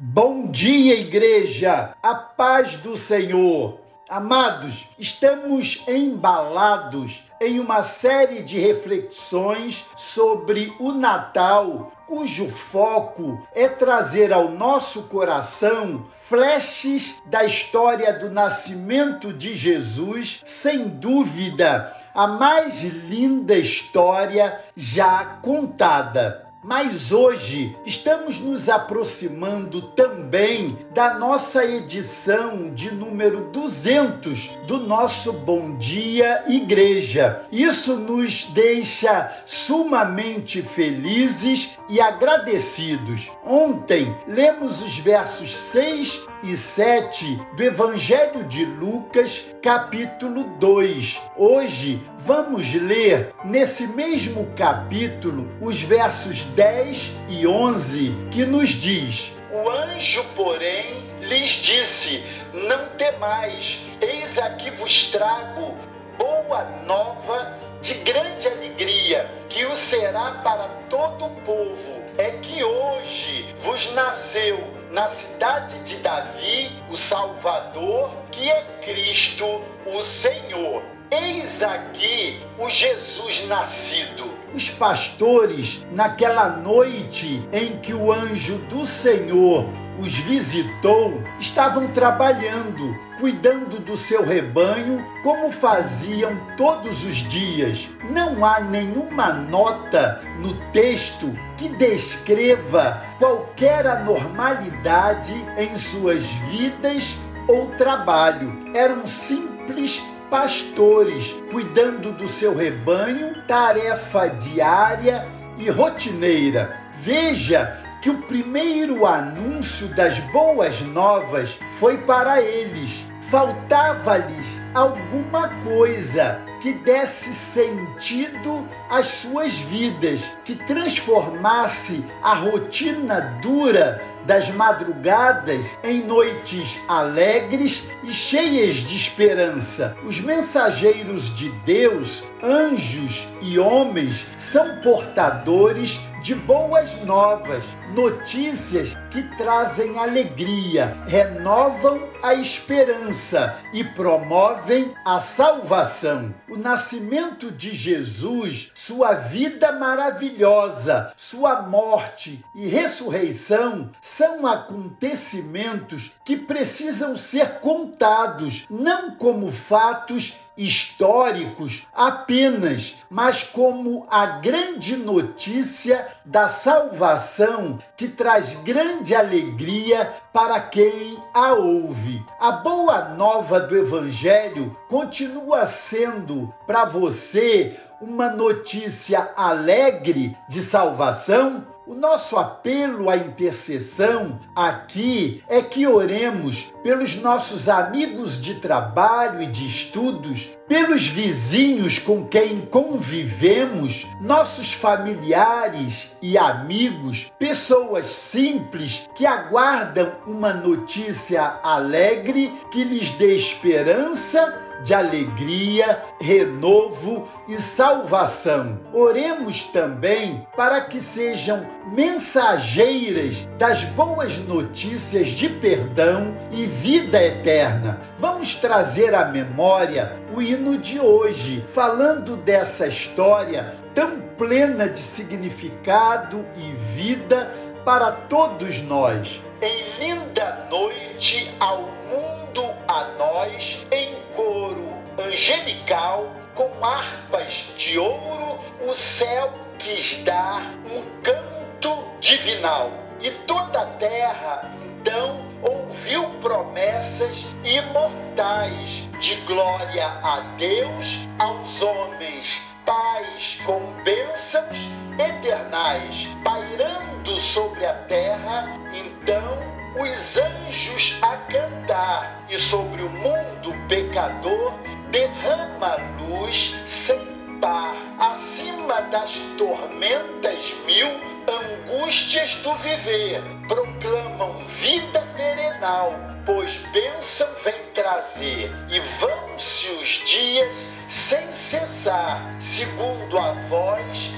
Bom dia, igreja! A paz do Senhor! Amados, estamos embalados em uma série de reflexões sobre o Natal, cujo foco é trazer ao nosso coração flashes da história do nascimento de Jesus, sem dúvida, a mais linda história já contada. Mas hoje estamos nos aproximando também da nossa edição de número 200 do nosso Bom Dia Igreja. Isso nos deixa sumamente felizes e agradecidos. Ontem lemos os versos 6 e 7 do Evangelho de Lucas, capítulo 2. Hoje vamos ler nesse mesmo capítulo os versos 10 e 11 que nos diz: O anjo, porém, lhes disse: Não temais, eis aqui vos trago boa nova de grande alegria, que o será para todo o povo. É que hoje vos nasceu na cidade de Davi o Salvador, que é Cristo, o Senhor. Eis aqui o Jesus nascido. Os pastores, naquela noite em que o anjo do Senhor os visitou, estavam trabalhando, cuidando do seu rebanho, como faziam todos os dias. Não há nenhuma nota no texto que descreva qualquer anormalidade em suas vidas ou trabalho. Eram simples pastores cuidando do seu rebanho, tarefa diária e rotineira. Veja que o primeiro anúncio das boas novas foi para eles. Faltava-lhes alguma coisa que desse sentido às suas vidas, que transformasse a rotina dura das madrugadas em noites alegres e cheias de esperança. Os mensageiros de Deus, anjos e homens, são portadores de boas novas, notícias que trazem alegria, renovam a esperança e promovem a salvação. O nascimento de Jesus, sua vida maravilhosa, sua morte e ressurreição são acontecimentos que precisam ser contados, não como fatos históricos apenas, mas como a grande notícia da salvação que traz grande alegria para quem a ouve. A boa nova do Evangelho continua sendo para você uma notícia alegre de salvação? O nosso apelo à intercessão aqui é que oremos pelos nossos amigos de trabalho e de estudos, pelos vizinhos com quem convivemos, nossos familiares e amigos, pessoas simples que aguardam uma notícia alegre que lhes dê esperança de alegria, renovo e salvação. Oremos também para que sejam mensageiras das boas notícias de perdão e vida eterna. Vamos trazer à memória o hino de hoje, falando dessa história tão plena de significado e vida para todos nós. Em linda noite ao mundo a nós, em coro angelical, com harpas de ouro, o céu quis dar um canto divinal. E toda a terra, então, ouviu promessas imortais de glória a Deus, aos homens, paz com bênçãos eternais, pairando sobre a terra, então os anjos a cantar, e sobre o mundo pecador derrama luz sem par, acima das tormentas mil, angústias do viver, proclamam vida perenal, pois bênção vem trazer, e vão-se os dias sem cessar, segundo a voz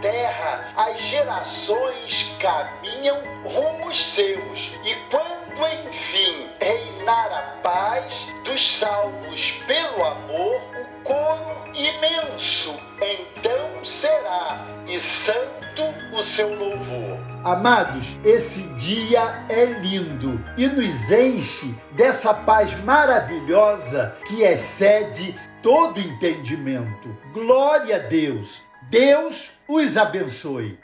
terra as gerações caminham rumos seus, e quando enfim reinar a paz dos salvos pelo amor, o coro imenso então será, e santo o seu louvor. Amados, esse dia é lindo e nos enche dessa paz maravilhosa que excede todo entendimento. Glória a Deus! Deus os abençoe.